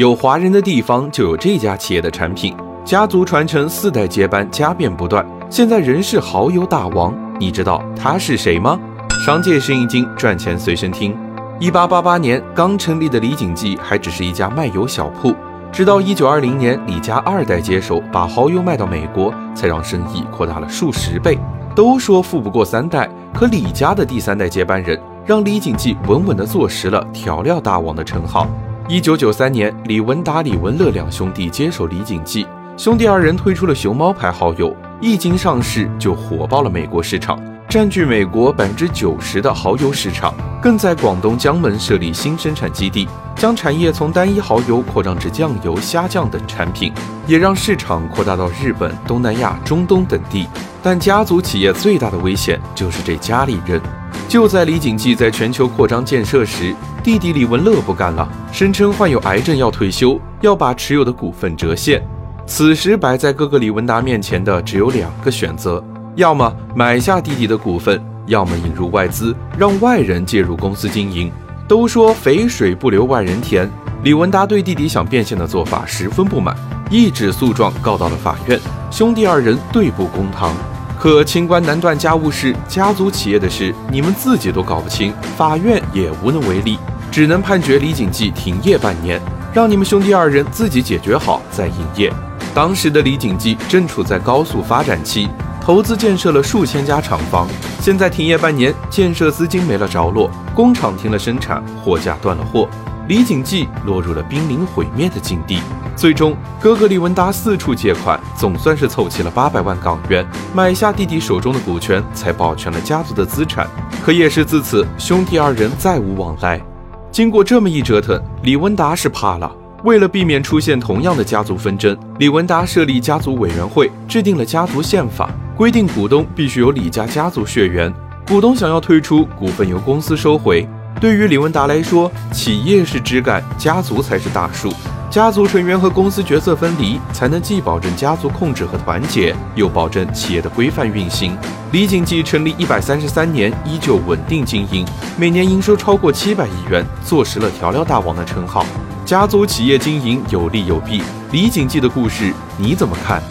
有华人的地方就有这家企业的产品，家族传承四代接班，家变不断。现在仍是蚝油大王，你知道他是谁吗？商界生意经，赚钱随身听。一八八八年刚成立的李锦记还只是一家卖油小铺，直到一九二零年李家二代接手，把蚝油卖到美国，才让生意扩大了数十倍。都说富不过三代，可李家的第三代接班人让李锦记稳稳地坐实了调料大王的称号。一九九三年，李文达、李文乐两兄弟接手李锦记，兄弟二人推出了熊猫牌蚝油，一经上市就火爆了美国市场。占据美国百分之九十的蚝油市场，更在广东江门设立新生产基地，将产业从单一蚝油扩张至酱油、虾酱等产品，也让市场扩大到日本、东南亚、中东等地。但家族企业最大的危险就是这家里人。就在李锦记在全球扩张建设时，弟弟李文乐不干了，声称患有癌症要退休，要把持有的股份折现。此时摆在哥哥李文达面前的只有两个选择。要么买下弟弟的股份，要么引入外资，让外人介入公司经营。都说肥水不流外人田，李文达对弟弟想变现的做法十分不满，一纸诉状告到了法院。兄弟二人对簿公堂，可清官难断家务事，家族企业的事你们自己都搞不清，法院也无能为力，只能判决李锦记停业半年，让你们兄弟二人自己解决好再营业。当时的李锦记正处在高速发展期。投资建设了数千家厂房，现在停业半年，建设资金没了着落，工厂停了生产，货架断了货，李锦记落入了濒临毁灭的境地。最终，哥哥李文达四处借款，总算是凑齐了八百万港元，买下弟弟手中的股权，才保全了家族的资产。可也是自此，兄弟二人再无往来。经过这么一折腾，李文达是怕了。为了避免出现同样的家族纷争，李文达设立家族委员会，制定了家族宪法。规定股东必须有李家家族血缘，股东想要退出，股份由公司收回。对于李文达来说，企业是枝干，家族才是大树。家族成员和公司角色分离，才能既保证家族控制和团结，又保证企业的规范运行。李锦记成立一百三十三年，依旧稳定经营，每年营收超过七百亿元，坐实了调料大王的称号。家族企业经营有利有弊，李锦记的故事你怎么看？